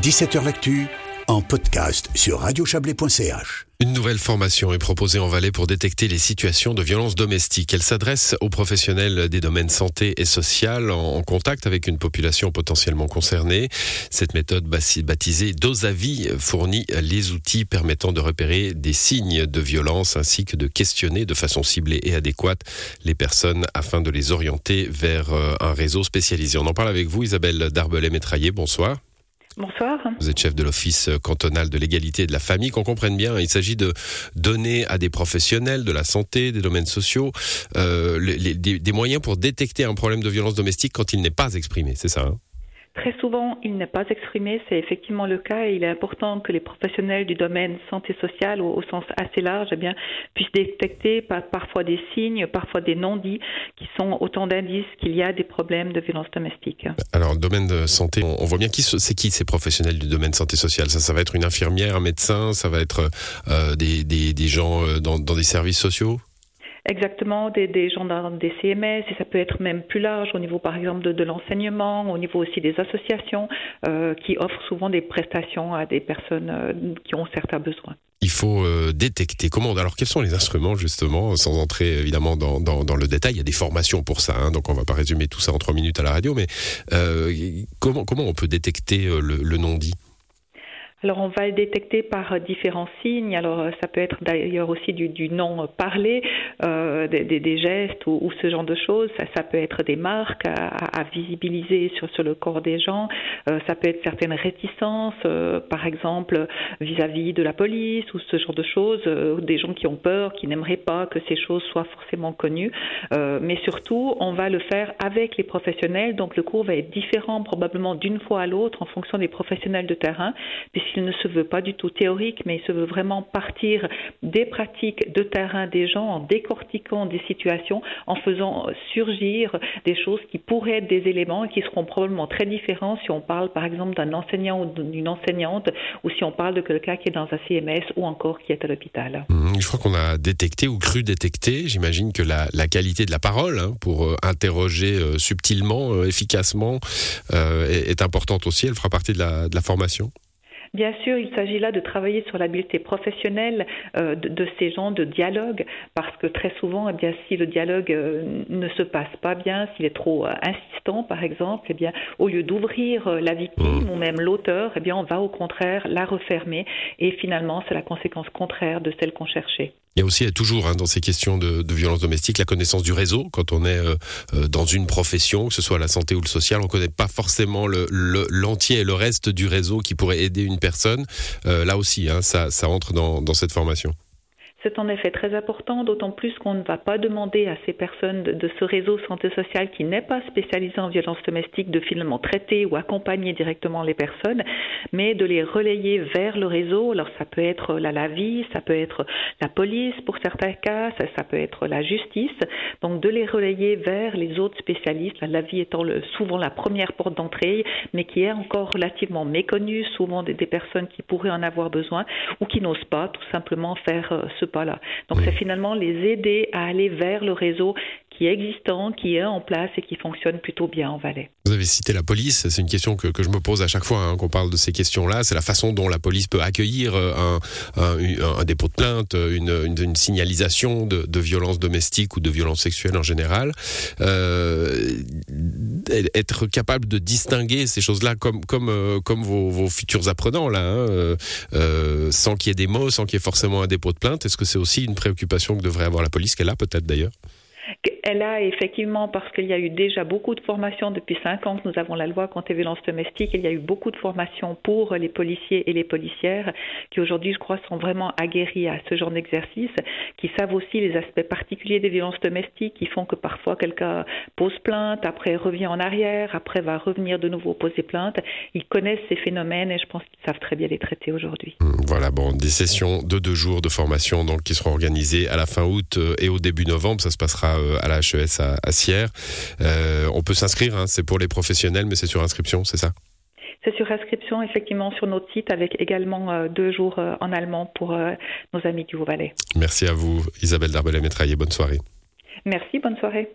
17h L'actu en podcast sur radiochablais.ch. Une nouvelle formation est proposée en Valais pour détecter les situations de violence domestique. Elle s'adresse aux professionnels des domaines santé et social en contact avec une population potentiellement concernée. Cette méthode baptisée Dosavi fournit les outils permettant de repérer des signes de violence ainsi que de questionner de façon ciblée et adéquate les personnes afin de les orienter vers euh, un réseau spécialisé. On en parle avec vous, Isabelle Darbelet-Métraillé. Bonsoir. Bonsoir. Vous êtes chef de l'Office cantonal de l'égalité et de la famille. Qu'on comprenne bien, il s'agit de donner à des professionnels de la santé, des domaines sociaux, euh, des, moyens pour détecter un problème de violence domestique quand il n'est pas exprimé. C'est ça hein? Très souvent, il n'est pas exprimé, c'est effectivement le cas et il est important que les professionnels du domaine santé sociale, au, sens assez large, eh bien, puissent détecter parfois des signes, parfois des non-dits, qui sont autant d'indices qu'il y a des problèmes de violence domestique. Alors, domaine de santé, on, voit bien qui c'est qui ces professionnels du domaine santé sociale? Ça, ça va être une infirmière, un médecin, ça va être euh, des, des, gens euh, dans des services sociaux? Exactement, des, gendarmes, des CMS, et ça peut être même plus large au niveau, par exemple, de, de l'enseignement, au niveau aussi des associations euh, qui offrent souvent des prestations à des personnes euh, qui ont certains besoins. Il faut euh, détecter. Comment Alors, quels sont les instruments, justement, sans entrer évidemment dans, dans, le détail Il y a des formations pour ça, hein, donc on va pas résumer tout ça en trois minutes à la radio, mais comment, comment on peut détecter le, le non-dit? Alors on va le détecter par différents signes. Alors ça peut être d'ailleurs aussi du, du non parlé, euh, des, des, gestes ou, ou, ce genre de choses. Ça, ça peut être des marques à, à, visibiliser sur, sur le corps des gens. Euh, ça peut être certaines réticences, euh, par exemple vis-à-vis de la police ou ce genre de choses. Euh, des gens qui ont peur, qui n'aimeraient pas que ces choses soient forcément connues. Euh, mais surtout, on va le faire avec les professionnels. Donc le cours va être différent probablement d'une fois à l'autre en fonction des professionnels de terrain il ne se veut pas du tout théorique, mais il se veut vraiment partir des pratiques de terrain des gens, en décortiquant des situations, en faisant surgir des choses qui pourraient être des éléments et qui seront probablement très différents si on parle par exemple d'un enseignant ou d'une enseignante, ou si on parle de quelqu'un qui est dans un CMS ou encore qui est à l'hôpital. Mmh, je crois qu'on a détecté ou cru détecter, j'imagine que la, qualité de la parole hein, pour euh, interroger euh, subtilement, euh, efficacement, est, importante aussi. Elle fera partie de la formation. Bien sûr, il s'agit là de travailler sur l'habileté professionnelle euh, de, de, ces gens de dialogue, parce que très souvent, eh bien, si le dialogue euh, ne se passe pas bien, s'il est trop euh, insistant, par exemple, eh bien, au lieu d'ouvrir la victime mmh. ou même l'auteur, eh bien, on va au contraire la refermer, et finalement, c'est la conséquence contraire de celle qu'on cherchait. Il y a aussi toujours hein, dans ces questions de, de, violence domestique la connaissance du réseau. Quand on est euh, euh, dans une profession, que ce soit la santé ou le social, on ne connaît pas forcément l'entier le, et le reste du réseau qui pourrait aider une personne. Euh, là aussi, hein, ça, ça entre dans, dans cette formation. C'est en effet très important, d'autant plus qu'on ne va pas demander à ces personnes de, ce réseau santé sociale qui n'est pas spécialisé en violence domestique de finalement traiter ou accompagner directement les personnes, mais de les relayer vers le réseau. Alors ça peut être la LAVI, ça peut être la police pour certains cas, ça, peut être la justice. Donc de les relayer vers les autres spécialistes, la LAVI étant souvent la première porte d'entrée, mais qui est encore relativement méconnue, souvent des, des, personnes qui pourraient en avoir besoin ou qui n'osent pas tout simplement faire euh, ce pas Donc c'est finalement les aider à aller vers le réseau qui est existant, qui est en place et qui fonctionne plutôt bien en Valais. Vous avez cité la police, c'est une question que, que, je me pose à chaque fois hein, qu'on parle de ces questions-là, c'est la façon dont la police peut accueillir euh, un, un, un dépôt de plainte, une, une, une signalisation de, de, violence domestique ou de violence sexuelle en général. Euh, être capable de distinguer ces choses-là comme, comme, euh, comme vos, futurs apprenants, là, hein, euh, euh, sans qu'il y ait des mots, sans qu'il y ait forcément un dépôt de plainte, est-ce que c'est aussi une préoccupation que devrait avoir la police, qu'elle a peut-être d'ailleurs? Elle a effectivement, parce qu'il y a eu déjà beaucoup de formations depuis cinq ans que nous avons la loi contre les violences domestiques, il y a eu beaucoup de formations pour les policiers et les policières qui aujourd'hui, je crois, sont vraiment aguerris à ce genre d'exercice, qui savent aussi les aspects particuliers des violences domestiques, qui font que parfois quelqu'un pose plainte, après revient en arrière, après va revenir de nouveau poser plainte. Ils connaissent ces phénomènes et je pense qu'ils savent très bien les traiter aujourd'hui. Mmh, voilà, bon, des sessions de deux jours de formation donc qui seront organisées à la fin août euh, et au début novembre. Ça se passera à la HES à, à Sierre. Euh, on peut s'inscrire, hein, c'est pour les professionnels, mais c'est sur inscription, c'est ça? C'est sur inscription effectivement sur notre site avec également euh, deux jours euh, en allemand pour euh, nos amis du Haut-Valais. Merci à vous Isabelle Darbelet-Métraillé, bonne soirée. Merci, bonne soirée.